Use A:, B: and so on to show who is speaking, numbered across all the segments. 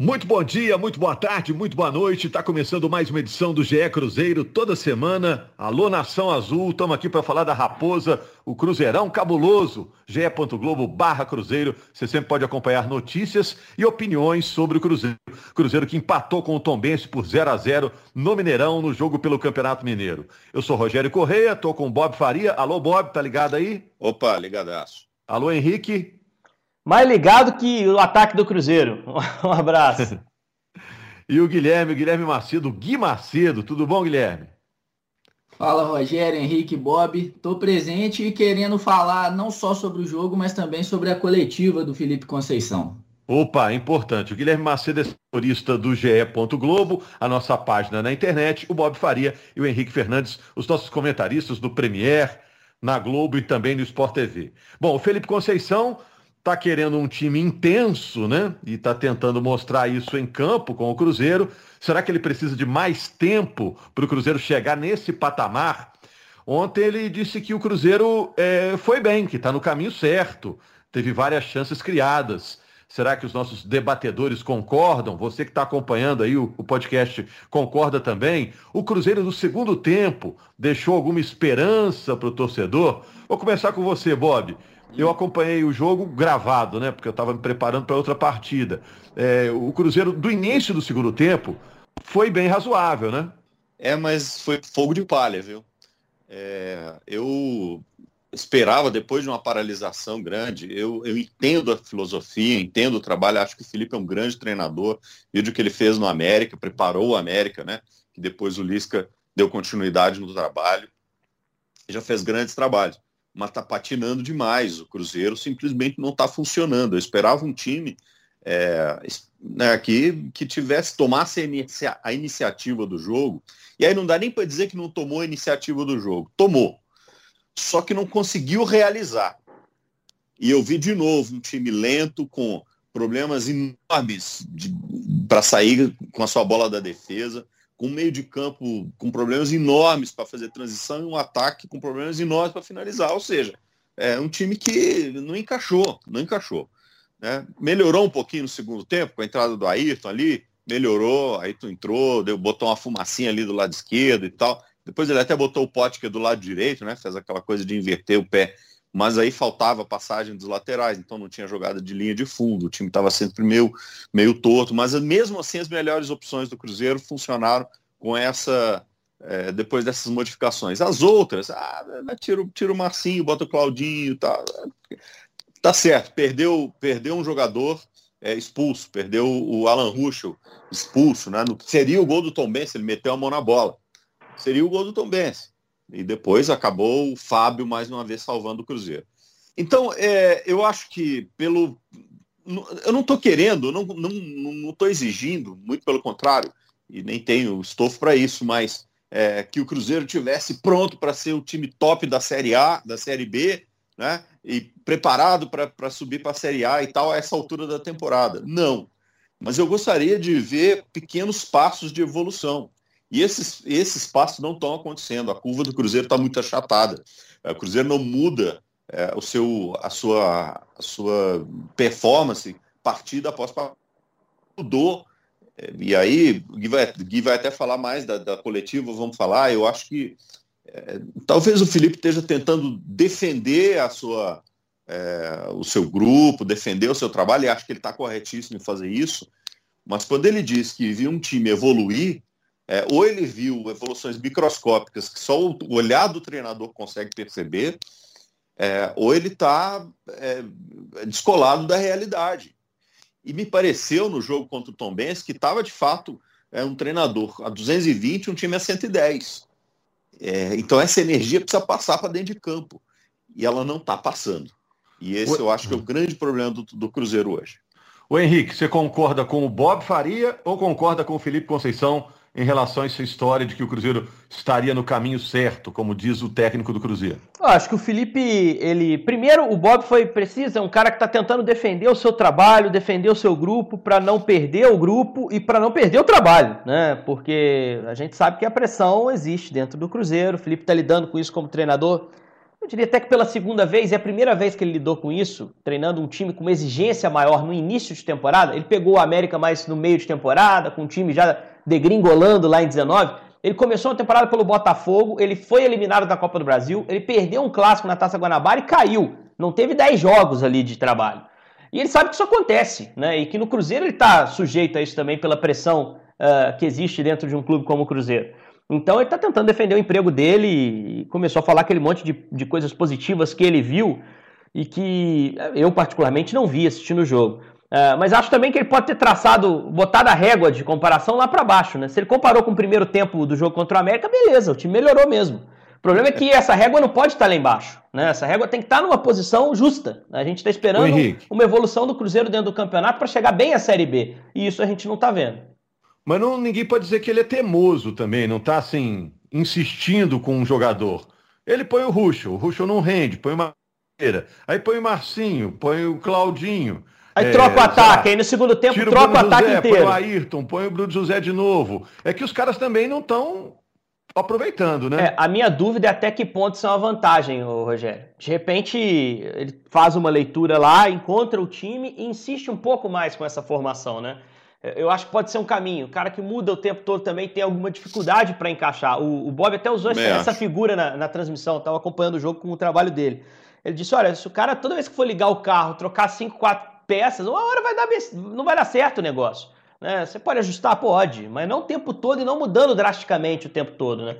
A: Muito bom dia, muito boa tarde, muito boa noite. Está começando mais uma edição do GE Cruzeiro toda semana. Alô Nação Azul, estamos aqui para falar da Raposa, o Cruzeirão cabuloso. ge.globo barra Cruzeiro. Você sempre pode acompanhar notícias e opiniões sobre o Cruzeiro. Cruzeiro que empatou com o Tombense por 0 a 0 no Mineirão, no jogo pelo Campeonato Mineiro. Eu sou Rogério Correia, estou com o Bob Faria. Alô Bob, tá ligado aí?
B: Opa, ligadaço.
A: Alô Henrique
C: mais ligado que o ataque do Cruzeiro. Um abraço.
A: e o Guilherme, o Guilherme Macedo, Gui Macedo, tudo bom, Guilherme?
D: Fala Rogério, Henrique, Bob. Estou presente e querendo falar não só sobre o jogo, mas também sobre a coletiva do Felipe Conceição.
A: Opa, importante. O Guilherme Macedo é setorista do GE. Globo, a nossa página na internet, o Bob Faria e o Henrique Fernandes, os nossos comentaristas do Premier, na Globo e também no Sport TV. Bom, o Felipe Conceição está querendo um time intenso, né? E está tentando mostrar isso em campo com o Cruzeiro. Será que ele precisa de mais tempo para o Cruzeiro chegar nesse patamar? Ontem ele disse que o Cruzeiro é, foi bem, que está no caminho certo, teve várias chances criadas. Será que os nossos debatedores concordam? Você que está acompanhando aí o, o, podcast concorda também? O Cruzeiro do segundo tempo deixou alguma esperança para o torcedor? Vou começar com você, Bob. Eu acompanhei o jogo gravado, né? Porque eu estava me preparando para outra partida. É, o Cruzeiro, do início do segundo tempo, foi bem razoável, né?
B: É, mas foi fogo de palha, viu? É, eu esperava, depois de uma paralisação grande, eu, eu entendo a filosofia, entendo o trabalho, acho que o Felipe é um grande treinador, vídeo que ele fez no América, preparou o América, né? Que depois o Lisca deu continuidade no trabalho, já fez grandes trabalhos mas está patinando demais. O Cruzeiro simplesmente não está funcionando. Eu esperava um time é, né, que, que tivesse, tomasse a, inicia, a iniciativa do jogo. E aí não dá nem para dizer que não tomou a iniciativa do jogo. Tomou. Só que não conseguiu realizar. E eu vi de novo um time lento, com problemas enormes para sair com a sua bola da defesa com um meio de campo com problemas enormes para fazer transição e um ataque com problemas enormes para finalizar. Ou seja, é um time que não encaixou, não encaixou. Né? Melhorou um pouquinho no segundo tempo, com a entrada do Ayrton ali, melhorou, Ayrton entrou, deu, botou uma fumacinha ali do lado esquerdo e tal. Depois ele até botou o pote que do lado direito, né? Fez aquela coisa de inverter o pé mas aí faltava passagem dos laterais, então não tinha jogada de linha de fundo, o time estava sempre meio, meio torto, mas mesmo assim as melhores opções do Cruzeiro funcionaram com essa, é, depois dessas modificações. As outras, ah, né, tira, tira o Marcinho, bota o Claudinho, tá, tá certo, perdeu, perdeu um jogador é, expulso, perdeu o Alan Ruschel expulso, né, no, seria o gol do Tom Benz, ele meteu a mão na bola, seria o gol do Tom Benz. E depois acabou o Fábio mais uma vez salvando o Cruzeiro. Então, é, eu acho que pelo. Eu não estou querendo, não estou não, não, exigindo, muito pelo contrário, e nem tenho estofo para isso, mas é, que o Cruzeiro tivesse pronto para ser o time top da Série A, da Série B, né? E preparado para subir para a Série A e tal a essa altura da temporada. Não. Mas eu gostaria de ver pequenos passos de evolução. E esses, esses passos não estão acontecendo. A curva do Cruzeiro está muito achatada. O Cruzeiro não muda é, o seu, a, sua, a sua performance partida após partida. Mudou. É, e aí, Gui vai, Gui vai até falar mais da, da coletiva, vamos falar. Eu acho que é, talvez o Felipe esteja tentando defender a sua, é, o seu grupo, defender o seu trabalho, e acho que ele está corretíssimo em fazer isso. Mas quando ele diz que viu um time evoluir, é, ou ele viu evoluções microscópicas que só o olhar do treinador consegue perceber, é, ou ele está é, descolado da realidade. E me pareceu no jogo contra o Tom Benz que estava de fato é, um treinador a 220 um time a 110. É, então essa energia precisa passar para dentro de campo. E ela não está passando. E esse eu acho que é o grande problema do, do Cruzeiro hoje.
A: O Henrique, você concorda com o Bob Faria ou concorda com o Felipe Conceição em relação a essa história de que o Cruzeiro estaria no caminho certo, como diz o técnico do Cruzeiro?
C: Eu acho que o Felipe, ele. Primeiro, o Bob foi preciso, é um cara que está tentando defender o seu trabalho, defender o seu grupo, para não perder o grupo e para não perder o trabalho, né? Porque a gente sabe que a pressão existe dentro do Cruzeiro. O Felipe está lidando com isso como treinador diria até que pela segunda vez, é a primeira vez que ele lidou com isso, treinando um time com uma exigência maior no início de temporada. Ele pegou o América mais no meio de temporada, com o time já degringolando lá em 19. Ele começou a temporada pelo Botafogo, ele foi eliminado da Copa do Brasil, ele perdeu um clássico na Taça Guanabara e caiu. Não teve 10 jogos ali de trabalho. E ele sabe que isso acontece, né? E que no Cruzeiro ele está sujeito a isso também pela pressão uh, que existe dentro de um clube como o Cruzeiro. Então ele está tentando defender o emprego dele e começou a falar aquele monte de, de coisas positivas que ele viu e que eu particularmente não vi assistindo o jogo. Uh, mas acho também que ele pode ter traçado, botado a régua de comparação lá para baixo, né? Se ele comparou com o primeiro tempo do jogo contra o América, beleza, o time melhorou mesmo. O problema é que essa régua não pode estar lá embaixo, né? Essa régua tem que estar numa posição justa. A gente está esperando uma evolução do Cruzeiro dentro do campeonato para chegar bem à Série B. E isso a gente não está vendo.
A: Mas não, ninguém pode dizer que ele é teimoso também, não está assim, insistindo com um jogador. Ele põe o Ruxo, o Ruxo não rende, põe uma aí põe o Marcinho, põe o Claudinho.
C: Aí é, troca o ataque, aí no segundo tempo troca o, ataque
A: José,
C: inteiro.
A: Põe o Ayrton, põe o Bruno José de novo. É que os caras também não estão aproveitando, né?
C: É, a minha dúvida é até que ponto isso é uma vantagem, Rogério. De repente, ele faz uma leitura lá, encontra o time e insiste um pouco mais com essa formação, né? Eu acho que pode ser um caminho. O cara que muda o tempo todo também tem alguma dificuldade para encaixar. O, o, Bob até usou essa, essa, figura na, na transmissão, estava acompanhando o jogo com o trabalho dele. Ele disse: olha, se o cara, toda vez que for ligar o carro, trocar 5, 4 peças, uma hora vai dar, não vai dar certo o negócio. Né? Você pode ajustar, pode, mas não o tempo todo e não mudando drasticamente o tempo todo. Né?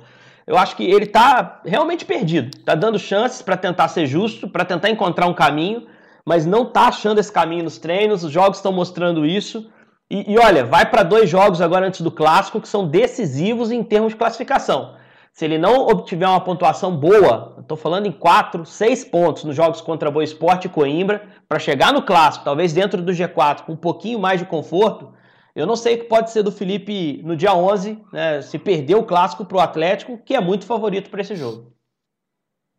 C: Eu acho que ele está realmente perdido. Está dando chances para tentar ser justo, para tentar encontrar um caminho, mas não está achando esse caminho nos treinos. Os jogos estão mostrando isso. E, e olha, vai para dois jogos agora antes do clássico que são decisivos em termos de classificação. Se ele não obtiver uma pontuação boa, estou falando em 4, 6 pontos nos jogos contra Boa Esporte e Coimbra, para chegar no clássico, talvez dentro do G4, com um pouquinho mais de conforto, eu não sei o que pode ser do Felipe no dia 11, né, se perder o clássico para o Atlético, que é muito favorito para esse jogo.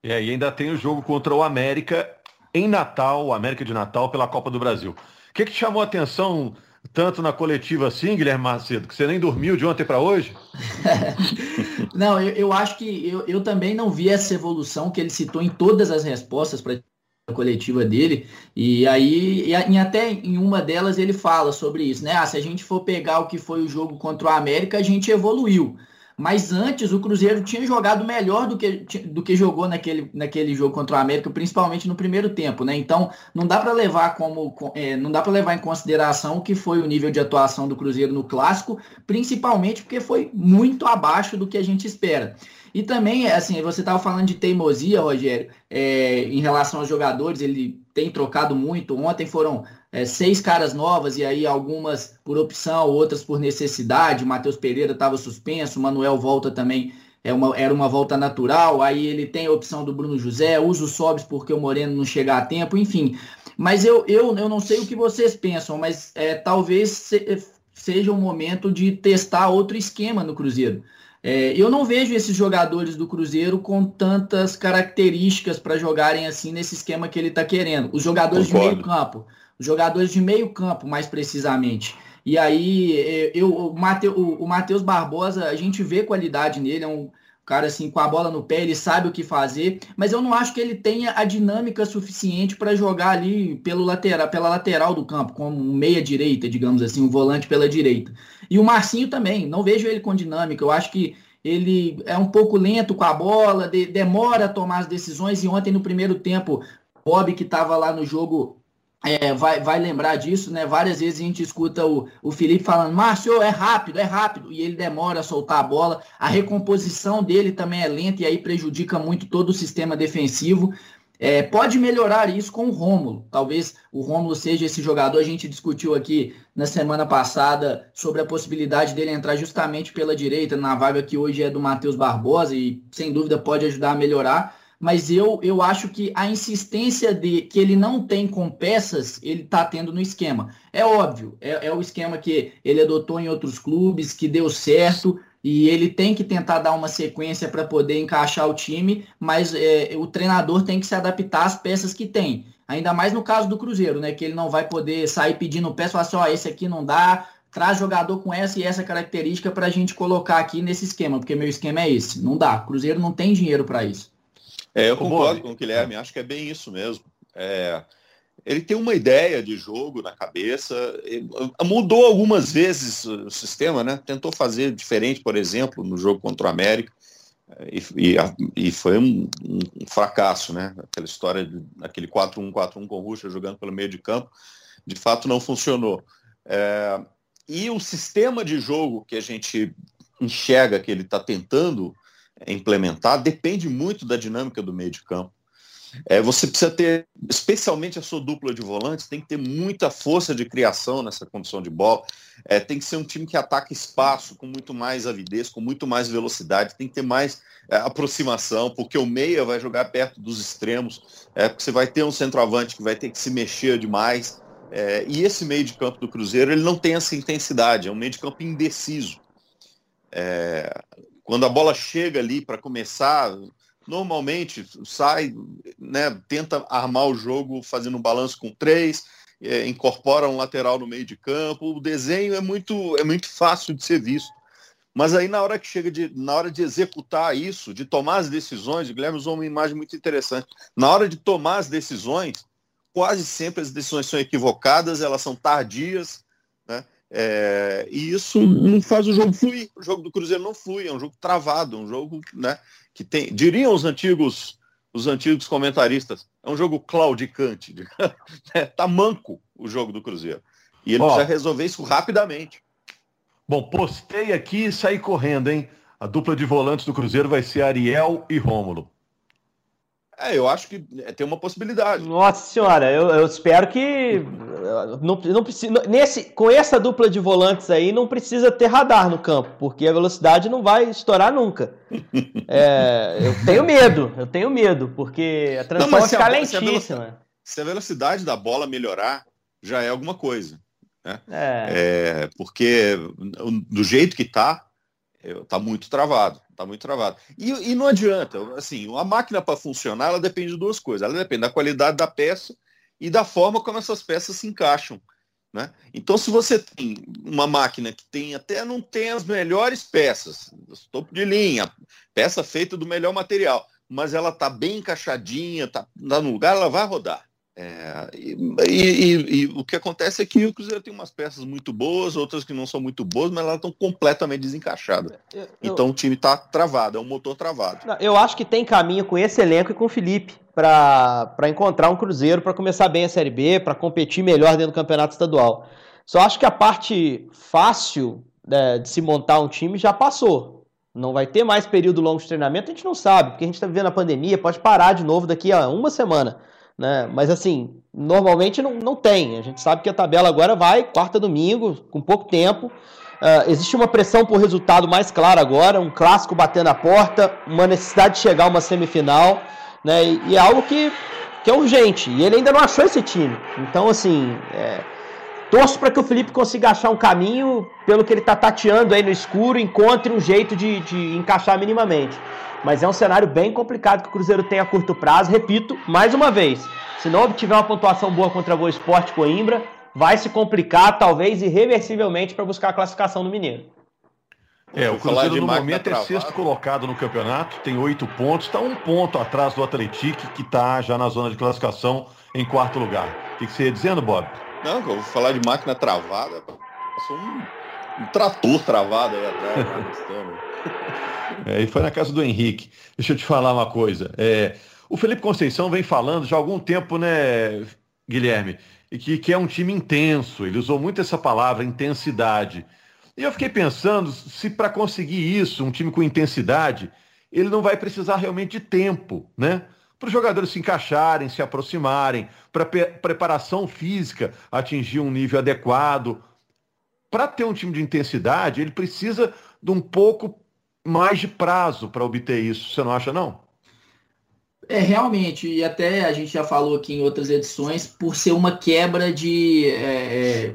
A: É, e ainda tem o jogo contra o América em Natal, o América de Natal, pela Copa do Brasil. O que, que te chamou a atenção tanto na coletiva assim, Guilherme Macedo, que você nem dormiu de ontem para hoje?
D: não, eu, eu, acho que eu, eu também não vi essa evolução que ele citou em todas as respostas para a coletiva dele. E aí, e, e até em uma delas ele fala sobre isso, né? Ah, se a gente for pegar o que foi o jogo contra o América, a gente evoluiu. Mas antes o Cruzeiro tinha jogado melhor do que, do que jogou naquele, naquele jogo contra o América, principalmente no primeiro tempo, né? Então não dá para levar como é, não dá para levar em consideração o que foi o nível de atuação do Cruzeiro no clássico, principalmente porque foi muito abaixo do que a gente espera. E também, assim, você estava falando de teimosia, Rogério, é, em relação aos jogadores, ele tem trocado muito. Ontem foram é, seis caras novas, e aí algumas por opção, outras por necessidade. O Matheus Pereira estava suspenso, o Manuel volta também, é uma, era uma volta natural. Aí ele tem a opção do Bruno José, usa o Sobs porque o Moreno não chega a tempo, enfim. Mas eu, eu, eu não sei o que vocês pensam, mas é, talvez se, seja o um momento de testar outro esquema no Cruzeiro. É, eu não vejo esses jogadores do Cruzeiro com tantas características para jogarem assim nesse esquema que ele está querendo. Os jogadores Concordo. de meio campo. Os jogadores de meio campo, mais precisamente. E aí, é, eu, o, Matheus Barbosa, a gente vê qualidade nele, é um cara assim, com a bola no pé, ele sabe o que fazer, mas eu não acho que ele tenha a dinâmica suficiente para jogar ali pelo lateral, pela lateral do campo, como meia direita, digamos assim, um volante pela direita. E o Marcinho também, não vejo ele com dinâmica, eu acho que ele é um pouco lento com a bola, de, demora a tomar as decisões, e ontem no primeiro tempo, Bob que estava lá no jogo é, vai, vai lembrar disso, né? Várias vezes a gente escuta o, o Felipe falando, Márcio, é rápido, é rápido, e ele demora a soltar a bola. A recomposição dele também é lenta e aí prejudica muito todo o sistema defensivo. É, pode melhorar isso com o Rômulo. Talvez o Rômulo seja esse jogador. A gente discutiu aqui na semana passada sobre a possibilidade dele entrar justamente pela direita, na vaga que hoje é do Matheus Barbosa, e sem dúvida pode ajudar a melhorar mas eu, eu acho que a insistência de que ele não tem com peças, ele está tendo no esquema. É óbvio, é, é, o esquema que ele adotou em outros clubes, que deu certo, e ele tem que tentar dar uma sequência para poder encaixar o time, mas é, o treinador tem que se adaptar às peças que tem. Ainda mais no caso do Cruzeiro, né? Que ele não vai poder sair pedindo peça e falar assim, ó, oh, esse aqui não dá, traz jogador com essa e essa característica para a gente colocar aqui nesse esquema, porque meu esquema é esse. Não dá. Cruzeiro não tem dinheiro para isso.
B: É, eu concordo com o Guilherme, acho que é bem isso mesmo. É, ele tem uma ideia de jogo na cabeça, mudou algumas vezes o sistema, né? Tentou fazer diferente, por exemplo, no jogo contra o América, e, e, e foi um, um, fracasso, né? Aquela história daquele 4-1-4-1 com o Ruxa jogando pelo meio de campo, de fato não funcionou. É, e o sistema de jogo que a gente enxerga que ele está tentando implementar depende muito da dinâmica do meio de campo. É, você precisa ter, especialmente a sua dupla de volantes, tem que ter muita força de criação nessa condição de bola. É, tem que ser um time que ataca espaço com muito mais avidez, com muito mais velocidade, tem que ter mais é, aproximação, porque o meia vai jogar perto dos extremos, é, porque você vai ter um centroavante que vai ter que se mexer demais. É, e esse meio de campo do Cruzeiro ele não tem essa intensidade, é um meio de campo indeciso. Quando a bola chega ali para começar, normalmente sai, né, tenta armar o jogo fazendo um balanço com três, é, incorpora um lateral no meio de campo. O desenho é muito, é muito fácil de ser visto. Mas aí na hora que chega de, na hora de executar isso, de tomar as decisões, o Guilherme usou uma imagem muito interessante. Na hora de tomar as decisões, quase sempre as decisões são equivocadas, elas são tardias? É, e isso não faz o jogo fluir. O jogo do Cruzeiro não flui, é um jogo travado, um jogo né, que tem. Diriam os antigos, os antigos comentaristas, é um jogo claudicante. é, tá manco o jogo do Cruzeiro. E ele precisa resolver isso rapidamente.
A: Bom, postei aqui e saí correndo, hein? A dupla de volantes do Cruzeiro vai ser Ariel e Rômulo.
B: É, eu acho que é, tem uma possibilidade.
C: Nossa senhora, eu, eu espero que não, não precisa, nesse, com essa dupla de volantes aí não precisa ter radar no campo, porque a velocidade não vai estourar nunca. É, eu tenho medo, eu tenho medo, porque a transição vai ficar lentíssima.
B: Se a, se a velocidade da bola melhorar, já é alguma coisa. Né? É. é. porque do jeito que tá, tá muito travado. Tá muito travado. E, e não adianta, assim, a máquina para funcionar, ela depende de duas coisas. Ela depende da qualidade da peça e da forma como essas peças se encaixam. Né? Então, se você tem uma máquina que tem até não tem as melhores peças, topo de linha, peça feita do melhor material, mas ela está bem encaixadinha, está tá no lugar, ela vai rodar. É, e, e, e, o que acontece é que o Cruzeiro tem umas peças muito boas, outras que não são muito boas, mas elas estão completamente desencaixadas. Eu, então o time está travado, é um motor travado.
C: Eu acho que tem caminho com esse elenco e com o Felipe para encontrar um Cruzeiro, para começar bem a Série B, para competir melhor dentro do campeonato estadual. Só acho que a parte fácil né, de se montar um time já passou. Não vai ter mais período longo de treinamento, a gente não sabe, porque a gente está vivendo a pandemia, pode parar de novo daqui a uma semana. Né? Mas assim, normalmente não, não tem. A gente sabe que a tabela agora vai quarta domingo, com pouco tempo. Uh, existe uma pressão por resultado mais claro agora, um clássico batendo a porta, uma necessidade de chegar a uma semifinal, né? E, e é algo que, que é urgente. E ele ainda não achou esse time. Então, assim, é, torço para que o Felipe consiga achar um caminho, pelo que ele está tateando aí no escuro, encontre um jeito de, de encaixar minimamente. Mas é um cenário bem complicado que o Cruzeiro tem a curto prazo. Repito, mais uma vez, se não obtiver uma pontuação boa contra a Boa Esporte Coimbra, vai se complicar, talvez irreversivelmente, para buscar a classificação no Mineiro.
A: É, o Cruzeiro no momento é sexto colocado no campeonato, tem oito pontos, está um ponto atrás do Atlético, que está já na zona de classificação em quarto lugar. O que, que você ia dizendo, Bob?
B: Não, eu vou falar de máquina travada, passou um, um trator travado aí atrás.
A: É, e foi na casa do Henrique. Deixa eu te falar uma coisa. É, o Felipe Conceição vem falando já há algum tempo, né, Guilherme? E que, que é um time intenso. Ele usou muito essa palavra, intensidade. E eu fiquei pensando se para conseguir isso, um time com intensidade, ele não vai precisar realmente de tempo, né? Para os jogadores se encaixarem, se aproximarem, para preparação física atingir um nível adequado. Para ter um time de intensidade, ele precisa de um pouco mais de prazo para obter isso, você não acha não?
D: É, realmente, e até a gente já falou aqui em outras edições, por ser uma quebra de, é,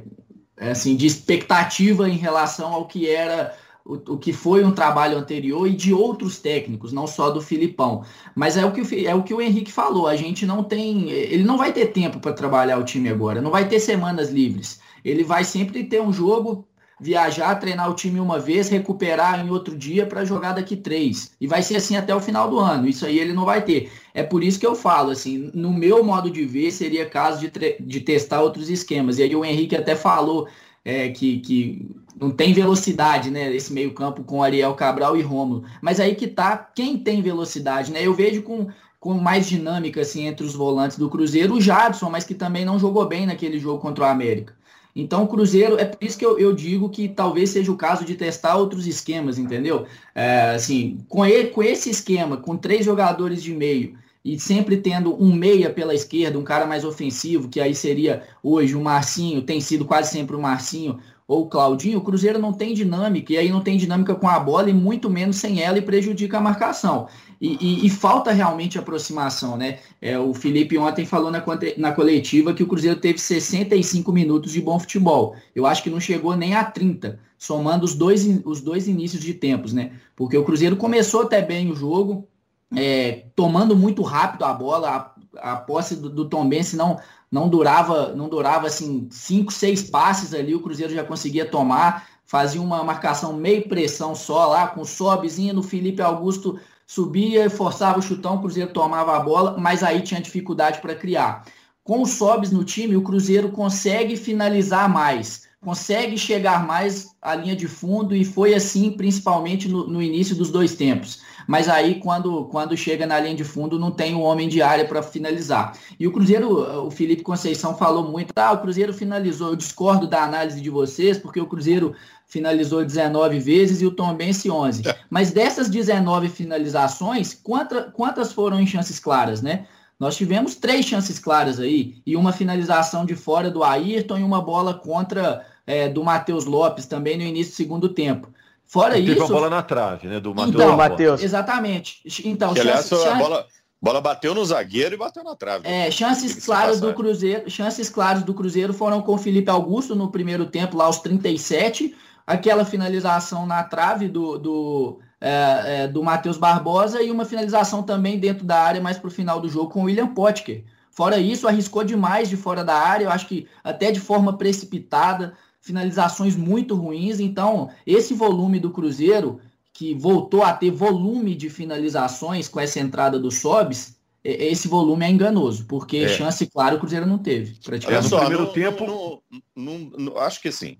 D: é, assim, de expectativa em relação ao que era o, o, que foi um trabalho anterior e de outros técnicos, não só do Filipão. Mas é o que, é o, que o Henrique falou, a gente não tem. Ele não vai ter tempo para trabalhar o time agora, não vai ter semanas livres. Ele vai sempre ter um jogo viajar, treinar o time uma vez, recuperar em outro dia para jogar daqui três. E vai ser assim até o final do ano. Isso aí ele não vai ter. É por isso que eu falo, assim, no meu modo de ver, seria caso de, de testar outros esquemas. E aí o Henrique até falou é, que, que não tem velocidade, né? Esse meio-campo com Ariel Cabral e Romulo. Mas aí que tá quem tem velocidade, né? Eu vejo com com mais dinâmica assim entre os volantes do Cruzeiro, o Jadson, mas que também não jogou bem naquele jogo contra o América. Então, o Cruzeiro, é por isso que eu, eu, digo que talvez seja o caso de testar outros esquemas, entendeu? É, assim, com, ele, com esse esquema, com três jogadores de meio e sempre tendo um meia pela esquerda, um cara mais ofensivo, que aí seria hoje o Marcinho, tem sido quase sempre o Marcinho ou o Claudinho, o Cruzeiro não tem dinâmica, e aí não tem dinâmica com a bola e muito menos sem ela e prejudica a marcação. E, e, e falta realmente aproximação, né? É, o Felipe ontem falou na, na coletiva que o Cruzeiro teve 65 minutos de bom futebol. Eu acho que não chegou nem a 30, somando os dois, os dois inícios de tempos, né? Porque o Cruzeiro começou até bem o jogo, é, tomando muito rápido a bola, a, a posse do, do Tom Bense não, não durava, não durava assim, cinco, seis passes ali, o Cruzeiro já conseguia tomar, fazia uma marcação meio pressão só lá, com o Sobzinho no Felipe Augusto subia forçava o chutão, o Cruzeiro tomava a bola, mas aí tinha dificuldade para criar. Com o Sobs no time, o Cruzeiro consegue finalizar mais, consegue chegar mais à linha de fundo e foi assim principalmente no, no início dos dois tempos. Mas aí quando, quando chega na linha de fundo não tem o um homem de área para finalizar. E o Cruzeiro, o Felipe Conceição falou muito, ah, o Cruzeiro finalizou, eu discordo da análise de vocês, porque o Cruzeiro finalizou 19 vezes e o Tom Bense 11. É. Mas dessas 19 finalizações, quanta, quantas foram em chances claras, né? Nós tivemos três chances claras aí e uma finalização de fora do Ayrton e uma bola contra é, do Matheus Lopes também no início do segundo tempo. Fora
A: Teve
D: isso.
A: Teve uma bola na trave, né? Do
D: Matheus. Então. Exatamente. Então,
B: que, aliás, chance, a bola, bola bateu no zagueiro e bateu na trave.
D: É, chances claras do Cruzeiro, chances claras do Cruzeiro foram com o Felipe Augusto no primeiro tempo, lá aos 37 aquela finalização na trave do, do, é, é, do Matheus Barbosa e uma finalização também dentro da área, mais para o final do jogo, com o William Potker. Fora isso, arriscou demais de fora da área, eu acho que até de forma precipitada, finalizações muito ruins. Então, esse volume do Cruzeiro, que voltou a ter volume de finalizações com essa entrada do Sobs, esse volume é enganoso, porque é. chance, claro, o Cruzeiro não teve.
B: Praticamente. Olha só, no primeiro no, tempo. No, no, acho que assim.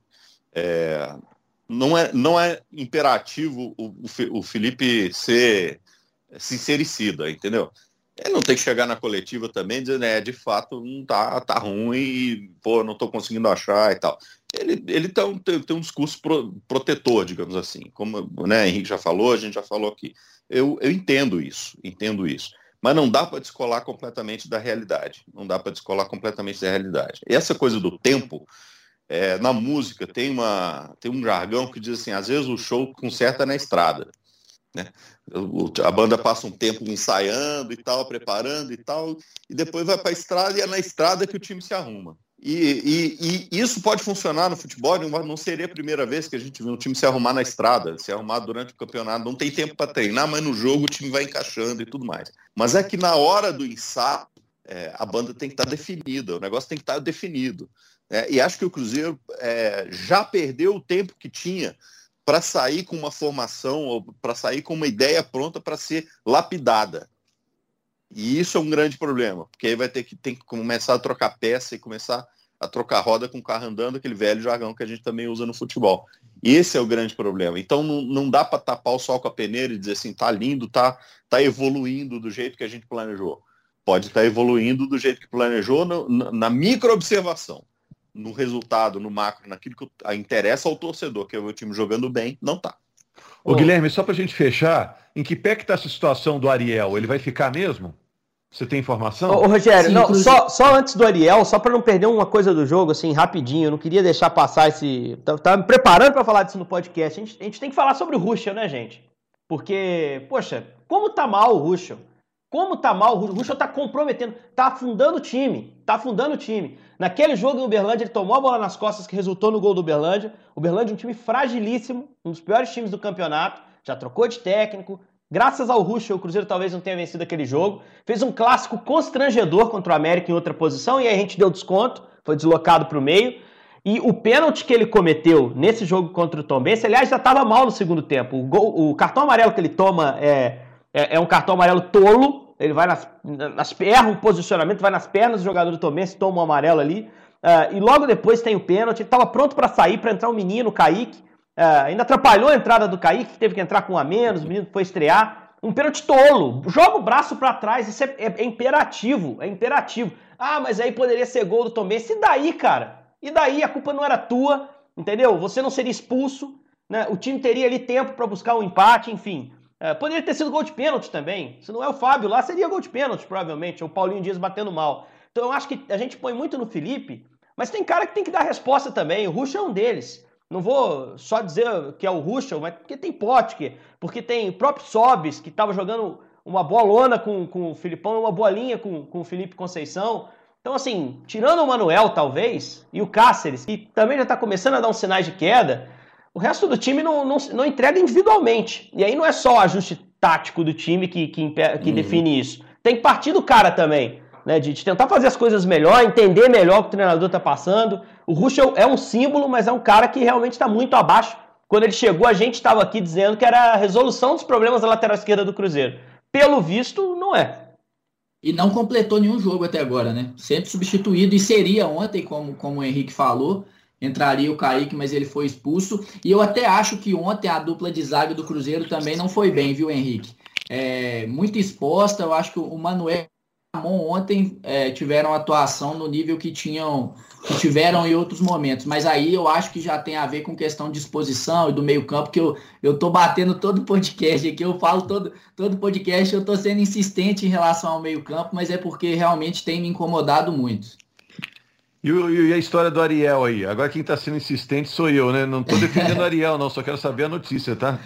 B: É, não é, não é imperativo o, o Felipe ser sincericida, entendeu? Ele não tem que chegar na coletiva também dizendo, é, de fato, não tá, tá ruim e, pô, não tô conseguindo achar e tal. Ele, ele tem, tem, tem um discurso pro, protetor, digamos assim. Como né, Henrique já falou, a gente já falou aqui. Eu, eu entendo isso, entendo isso. Mas não dá para descolar completamente da realidade. Não dá para descolar completamente da realidade. E essa coisa do tempo, é, na música tem, uma, tem um jargão que diz assim, às vezes o show conserta na estrada. Né? A banda passa um tempo ensaiando e tal, preparando e tal, e depois vai para a estrada e é na estrada que o time se arruma. E, e, e, isso pode funcionar no futebol, não seria a primeira vez que a gente viu um time se arrumar na estrada, se arrumar durante o campeonato. Não tem tempo para treinar, mas no jogo o time vai encaixando e tudo mais. Mas é que na hora do ensaio, é, a banda tem que estar tá definida, o negócio tem que estar tá definido. É, e acho que o Cruzeiro é, já perdeu o tempo que tinha para sair com uma formação, ou para sair com uma ideia pronta para ser lapidada. E isso é um grande problema, porque aí vai ter que, tem que começar a trocar peça e começar a trocar roda com o carro andando, aquele velho jargão que a gente também usa no futebol. E esse é o grande problema. Então não, não dá para tapar o sol com a peneira e dizer assim, tá lindo, tá, tá evoluindo do jeito que a gente planejou. Pode estar tá evoluindo do jeito que planejou no, na, na micro-observação no resultado, no macro, naquilo que interessa ao torcedor, que é o time jogando bem, não tá.
A: Ô, Guilherme, só para a gente fechar, em que pé que está essa situação do Ariel? Ele vai ficar mesmo? Você tem informação?
C: Ô, Rogério, Sim, não, só, só antes do Ariel, só para não perder uma coisa do jogo, assim, rapidinho, eu não queria deixar passar esse. Tava tá, tá me preparando para falar disso no podcast. A gente, a gente tem que falar sobre o Ruschel, né, gente? Porque, poxa, como tá mal o Ruschel? Como tá mal, o Ruschel tá comprometendo, tá afundando o time, tá afundando o time. Naquele jogo do Uberlândia, ele tomou a bola nas costas que resultou no gol do Uberlândia. O Uberlândia é um time fragilíssimo, um dos piores times do campeonato, já trocou de técnico. Graças ao Ruschel, o Cruzeiro talvez não tenha vencido aquele jogo. Fez um clássico constrangedor contra o América em outra posição e aí a gente deu desconto, foi deslocado para o meio. E o pênalti que ele cometeu nesse jogo contra o Tom Benz, aliás, já estava mal no segundo tempo. O, gol, o, cartão amarelo que ele toma é, é, é, um cartão amarelo tolo. Ele vai nas, nas erra o posicionamento, vai nas pernas do jogador do Tom Benz, toma um amarelo ali. Uh, e logo depois tem o pênalti. Ele estava pronto para sair, para entrar um menino, o Kaique. Uh, ainda atrapalhou a entrada do Kaique, que teve que entrar com um a menos, o menino foi estrear. Um pênalti tolo. Joga o braço para trás, isso é, é, é, imperativo, é imperativo. Ah, mas aí poderia ser gol do Tom Benz. E daí, cara? E daí a culpa não era tua, entendeu? Você não seria expulso, né? O time teria ali tempo para buscar um empate, enfim. É, poderia ter sido gol de pênalti também. Se não é o Fábio lá, seria gol de pênalti, provavelmente. Ou o Paulinho Dias batendo mal. Então eu acho que a gente põe muito no Felipe, mas tem cara que tem que dar resposta também. O Russo é um deles. Não vou só dizer que é o Ruschel, mas porque tem Potker, porque tem o próprio Sobis, que estava jogando uma bolona com, com o Filipão, uma bolinha com, com o Felipe Conceição. Então, assim, tirando o Manuel, talvez, e o Cáceres, que também já está começando a dar uns sinais de queda, o resto do time não, não, não, entrega individualmente. E aí não é só o ajuste tático do time que, que, que uhum. define isso. Tem que partir do cara também, né? De, de, tentar fazer as coisas melhor, entender melhor o que o treinador está passando. O Ruschel é um símbolo, mas é um cara que realmente está muito abaixo. Quando ele chegou, a gente estava aqui dizendo que era a resolução dos problemas da lateral esquerda do Cruzeiro. Pelo visto, não é
D: e não completou nenhum jogo até agora, né? Sempre substituído e seria ontem, como, como o Henrique falou, entraria o Kaique, mas ele foi expulso. E eu até acho que ontem a dupla de zaga do Cruzeiro também não foi bem, viu, Henrique? É, muito exposta, eu acho que o Manuel Ramon ontem é, tiveram atuação no nível que tinham que tiveram em outros momentos. Mas aí eu acho que já tem a ver com questão de exposição e do meio-campo, que eu, eu tô batendo todo podcast aqui, eu falo todo, todo podcast, eu tô sendo insistente em relação ao meio-campo, mas é porque realmente tem me incomodado muito.
A: E, e, a história do Ariel aí? Agora quem está sendo insistente sou eu, né? Não estou defendendo o Ariel, não, só quero saber a notícia, tá?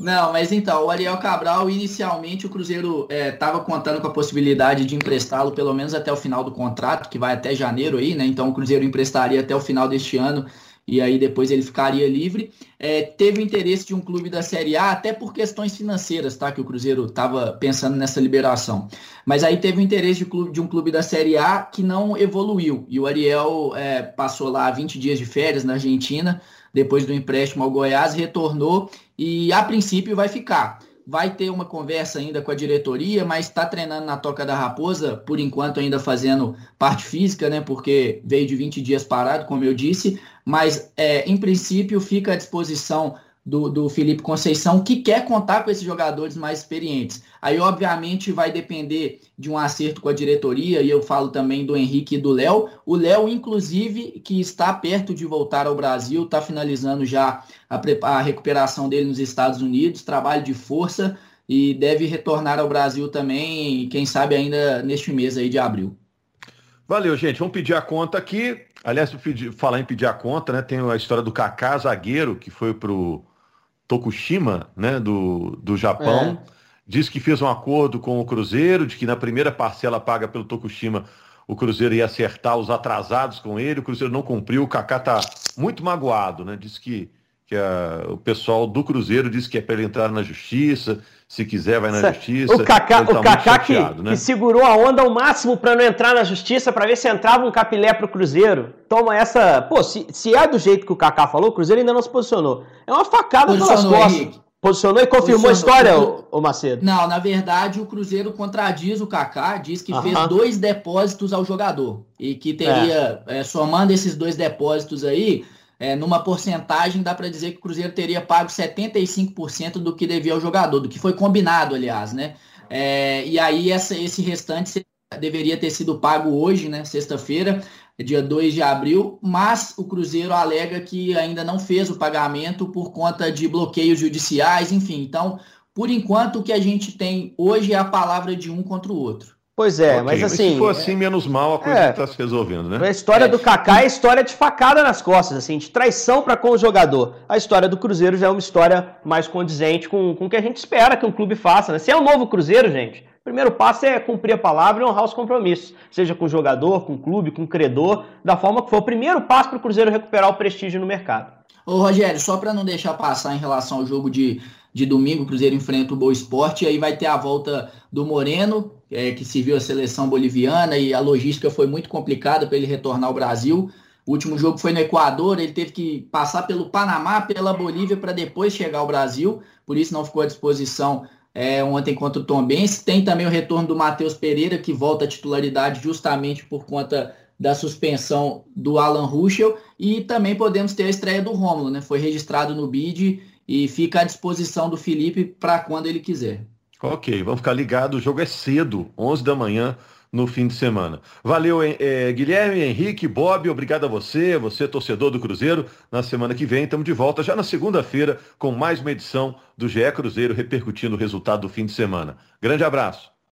D: Não, mas então, o Ariel Cabral, inicialmente o Cruzeiro estava é, contando com a possibilidade de emprestá-lo pelo menos até o final do contrato, que vai até janeiro aí, né? Então o Cruzeiro emprestaria até o final deste ano e aí depois ele ficaria livre. É, teve interesse de um clube da Série A, até por questões financeiras, tá? Que o Cruzeiro estava pensando nessa liberação. Mas aí teve interesse de, clube, de, um clube da Série A que não evoluiu. E o Ariel é, passou lá 20 dias de férias na Argentina, depois do empréstimo ao Goiás, retornou e a princípio vai ficar. Vai ter uma conversa ainda com a diretoria, mas está treinando na Toca da Raposa, por enquanto ainda fazendo parte física, né? Porque veio de 20 dias parado, como eu disse, mas é, em princípio fica à disposição do, do Felipe Conceição, que quer contar com esses jogadores mais experientes. Aí, obviamente, vai depender de um acerto com a diretoria, e eu falo também do Henrique e do Léo. O Léo, inclusive, que está perto de voltar ao Brasil, está finalizando já a, a recuperação dele nos Estados Unidos, trabalho de força, e deve retornar ao Brasil também, quem sabe ainda neste mês aí de abril.
A: Valeu, gente. Vamos pedir a conta aqui. Aliás, falar em pedir a conta, né? Tem a história do Kaká, zagueiro, que foi pro Tokushima, né, do, do Japão, é. diz que fez um acordo com o Cruzeiro, de que na primeira parcela paga pelo Tokushima o Cruzeiro ia acertar os atrasados com ele, o Cruzeiro não cumpriu, o Kaká tá muito magoado, né? Diz que, que a, o pessoal do Cruzeiro disse que é para ele entrar na justiça, se quiser vai na certo. justiça.
C: O Kaká, tá o Kaká que, né? que, segurou a onda ao máximo para não entrar na justiça, para ver se entrava um capilé para o Cruzeiro. Toma essa. Pô, se, se é do jeito que o Kaká falou, o Cruzeiro ainda não se posicionou. É uma facada pelas costas. Henrique. Posicionou e confirmou Posicionou. a história, o, Macedo?
D: Não, na verdade o Cruzeiro contradiz o Kaká, diz que uh -huh. fez dois depósitos ao jogador e que teria, é. É, somando esses dois depósitos aí, é, numa porcentagem, dá para dizer que o Cruzeiro teria pago 75% do que devia ao jogador, do que foi combinado, aliás, né? É, e aí essa, esse restante deveria ter sido pago hoje, né? Sexta-feira, dia 2 de abril, mas o Cruzeiro alega que ainda não fez o pagamento por conta de bloqueios judiciais, enfim. Então, por enquanto, o que a gente tem hoje é a palavra de um contra o outro.
C: Pois é, okay, mas assim.
A: se for assim, menos mal, a coisa está é, se resolvendo, né?
C: A história é. do Kaká é história de facada nas costas, assim, de traição para com o jogador. A história do Cruzeiro já é uma história mais condizente com, com o que a gente espera que um clube faça, né? Se é o um novo Cruzeiro, gente, o primeiro passo é cumprir a palavra e honrar os compromissos, seja com o jogador, com o clube, com o credor, da forma que for. O primeiro passo para o Cruzeiro recuperar o prestígio no mercado.
D: Ô, Rogério, só para não deixar passar em relação ao jogo de, de domingo, o Cruzeiro enfrenta o Boa Esporte, aí vai ter a volta do Moreno, é, que serviu a seleção boliviana e a logística foi muito complicada para ele retornar ao Brasil. O último jogo foi no Equador, ele teve que passar pelo Panamá, pela Bolívia, para depois chegar ao Brasil, por isso não ficou à disposição é, ontem contra o Tom Benz. Tem também o retorno do Matheus Pereira, que volta à titularidade justamente por conta da suspensão do Alan Ruschel. E também podemos ter a estreia do Rômulo, né? Foi registrado no BID e fica à disposição do Felipe para quando ele quiser.
A: Ok, vamos ficar ligados. O jogo é cedo, 11 da manhã no fim de semana. Valeu, é, Guilherme, Henrique, Bob, obrigado a você, você torcedor do Cruzeiro. Na semana que vem estamos de volta já na segunda-feira com mais uma edição do GE Cruzeiro repercutindo o resultado do fim de semana. Grande abraço.